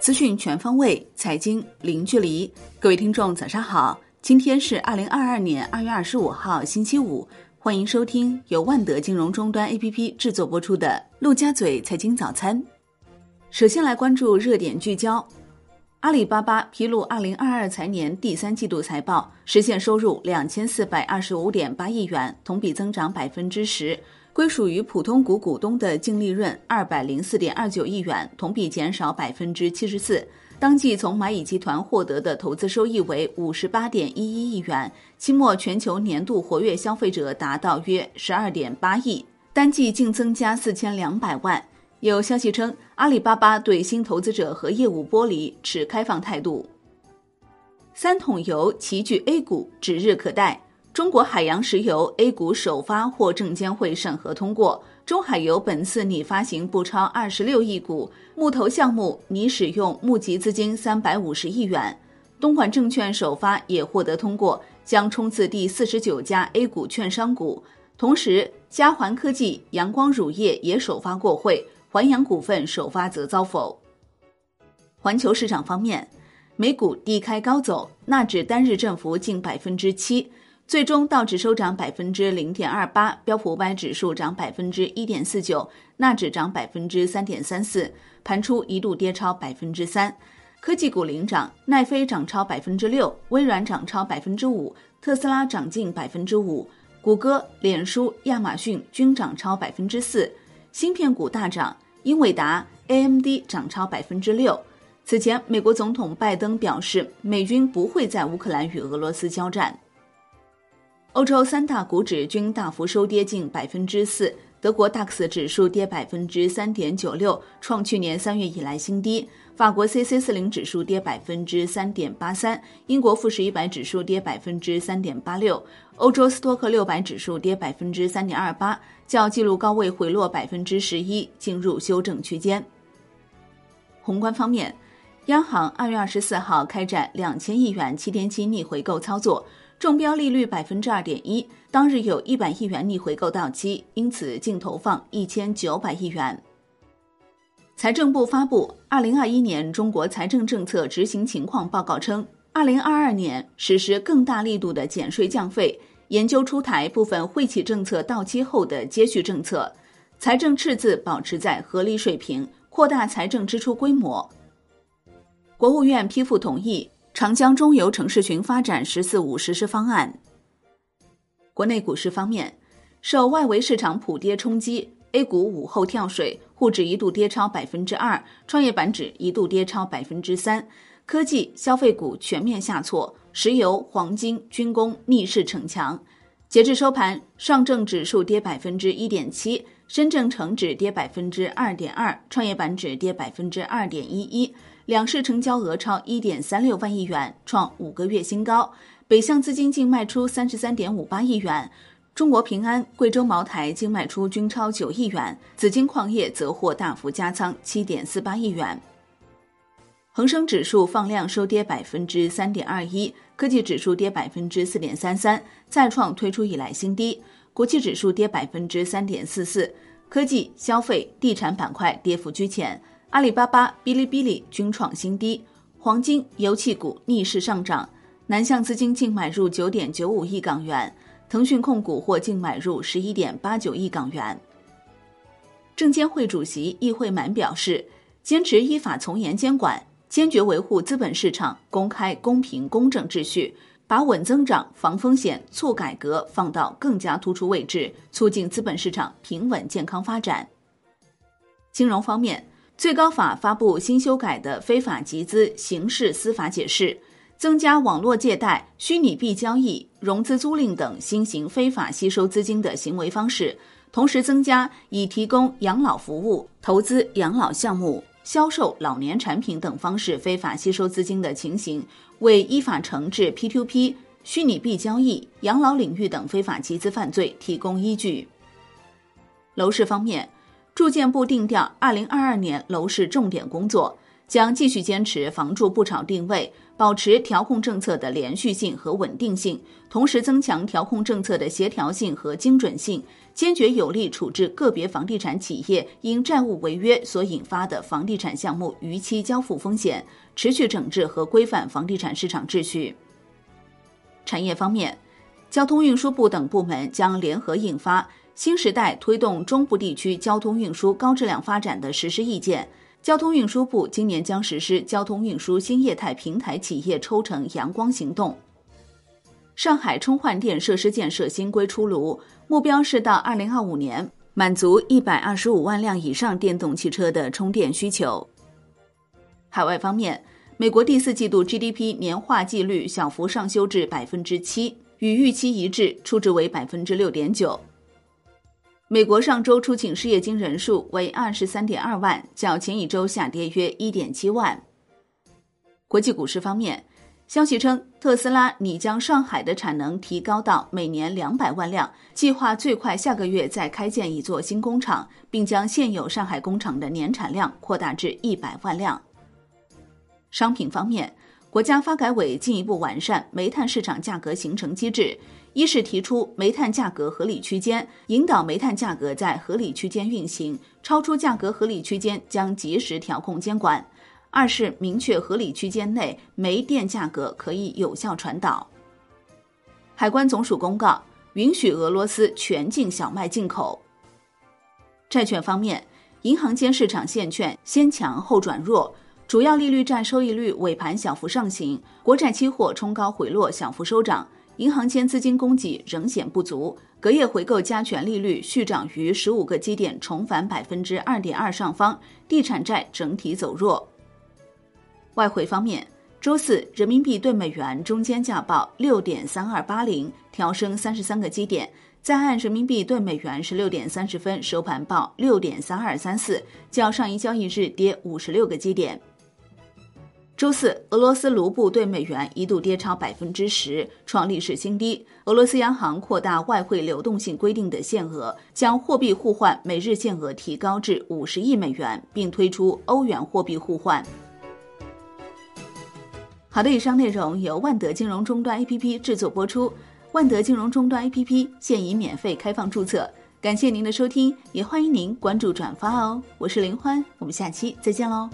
资讯全方位，财经零距离。各位听众，早上好！今天是二零二二年二月二十五号，星期五。欢迎收听由万德金融终端 APP 制作播出的《陆家嘴财经早餐》。首先来关注热点聚焦：阿里巴巴披露二零二二财年第三季度财报，实现收入两千四百二十五点八亿元，同比增长百分之十。归属于普通股股东的净利润二百零四点二九亿元，同比减少百分之七十四。当季从蚂蚁集团获得的投资收益为五十八点一一亿元，期末全球年度活跃消费者达到约十二点八亿，单季净增加四千两百万。有消息称，阿里巴巴对新投资者和业务剥离持开放态度。三桶油齐聚 A 股，指日可待。中国海洋石油 A 股首发获证监会审核通过，中海油本次拟发行不超二十六亿股，募投项目拟使用募集资金三百五十亿元。东莞证券首发也获得通过，将冲刺第四十九家 A 股券商股。同时，嘉环科技、阳光乳业也首发过会，环阳股份首发则遭否。环球市场方面，美股低开高走，纳指单日振幅近百分之七。最终道指收涨百分之零点二八，标普五百指数涨百分之一点四九，纳指涨百分之三点三四，盘初一度跌超百分之三。科技股领涨，奈飞涨超百分之六，微软涨超百分之五，特斯拉涨近百分之五，谷歌、脸书、亚马逊均涨超百分之四。芯片股大涨，英伟达、AMD 涨超百分之六。此前，美国总统拜登表示，美军不会在乌克兰与俄罗斯交战。欧洲三大股指均大幅收跌近百分之四，德国 DAX 指数跌百分之三点九六，创去年三月以来新低；法国 c c 四零指数跌百分之三点八三，英国富时一百指数跌百分之三点八六，欧洲斯托克六百指数跌百分之三点二八，较纪录高位回落百分之十一，进入修正区间。宏观方面，央行二月二十四号开展两千亿元七天期逆回购操作。中标利率百分之二点一，当日有一百亿元逆回购到期，因此净投放一千九百亿元。财政部发布《二零二一年中国财政政策执行情况报告》称，二零二二年实施更大力度的减税降费，研究出台部分惠企政策到期后的接续政策，财政赤字保持在合理水平，扩大财政支出规模。国务院批复同意。长江中游城市群发展“十四五”实施方案。国内股市方面，受外围市场普跌冲击，A 股午后跳水，沪指一度跌超百分之二，创业板指一度跌超百分之三，科技、消费股全面下挫，石油、黄金、军工逆势逞强。截至收盘，上证指数跌百分之一点七，深圳成指跌百分之二点二，创业板指跌百分之二点一一。两市成交额超一点三六万亿元，创五个月新高。北向资金净卖出三十三点五八亿元，中国平安、贵州茅台净卖出均超九亿元，紫金矿业则获大幅加仓七点四八亿元。恒生指数放量收跌百分之三点二一，科技指数跌百分之四点三三，再创推出以来新低。国际指数跌百分之三点四四，科技、消费、地产板块跌幅居前。阿里巴巴、哔哩哔哩均创新低，黄金、油气股逆势上涨。南向资金净买入九点九五亿港元，腾讯控股或净买入十一点八九亿港元。证监会主席易会满表示，坚持依法从严监管，坚决维护资本市场公开、公平、公正秩序，把稳增长、防风险、促改革放到更加突出位置，促进资本市场平稳健康发展。金融方面。最高法发布新修改的非法集资刑事司法解释，增加网络借贷、虚拟币交易、融资租赁等新型非法吸收资金的行为方式，同时增加以提供养老服务、投资养老项目、销售老年产品等方式非法吸收资金的情形，为依法惩治 P2P、虚拟币交易、养老领域等非法集资犯罪提供依据。楼市方面。住建部定调二零二二年楼市重点工作，将继续坚持房住不炒定位，保持调控政策的连续性和稳定性，同时增强调控政策的协调性和精准性，坚决有力处置个别房地产企业因债务违约所引发的房地产项目逾期交付风险，持续整治和规范房地产市场秩序。产业方面，交通运输部等部门将联合印发《新时代推动中部地区交通运输高质量发展的实施意见》。交通运输部今年将实施交通运输新业态平台企业抽成阳光行动。上海充换电设施建设新规出炉，目标是到二零二五年满足一百二十五万辆以上电动汽车的充电需求。海外方面。美国第四季度 GDP 年化季率小幅上修至百分之七，与预期一致，初值为百分之六点九。美国上周出请失业金人数为二十三点二万，较前一周下跌约一点七万。国际股市方面，消息称特斯拉拟将上海的产能提高到每年两百万辆，计划最快下个月再开建一座新工厂，并将现有上海工厂的年产量扩大至一百万辆。商品方面，国家发改委进一步完善煤炭市场价格形成机制：一是提出煤炭价格合理区间，引导煤炭价格在合理区间运行，超出价格合理区间将及时调控监管；二是明确合理区间内煤电价格可以有效传导。海关总署公告，允许俄罗斯全境小麦进口。债券方面，银行间市场现券先强后转弱。主要利率债收益率尾盘小幅上行，国债期货冲高回落，小幅收涨。银行间资金供给仍显不足，隔夜回购加权利率续涨逾十五个基点，重返百分之二点二上方。地产债整体走弱。外汇方面，周四人民币对美元中间价报六点三二八零，调升三十三个基点。在岸人民币对美元十六点三十分收盘报六点三二三四，较上一交易日跌五十六个基点。周四，俄罗斯卢布对美元一度跌超百分之十，创历史新低。俄罗斯央行扩大外汇流动性规定的限额，将货币互换每日限额提高至五十亿美元，并推出欧元货币互换。好的，以上内容由万德金融终端 APP 制作播出。万德金融终端 APP 现已免费开放注册，感谢您的收听，也欢迎您关注转发哦。我是林欢，我们下期再见喽。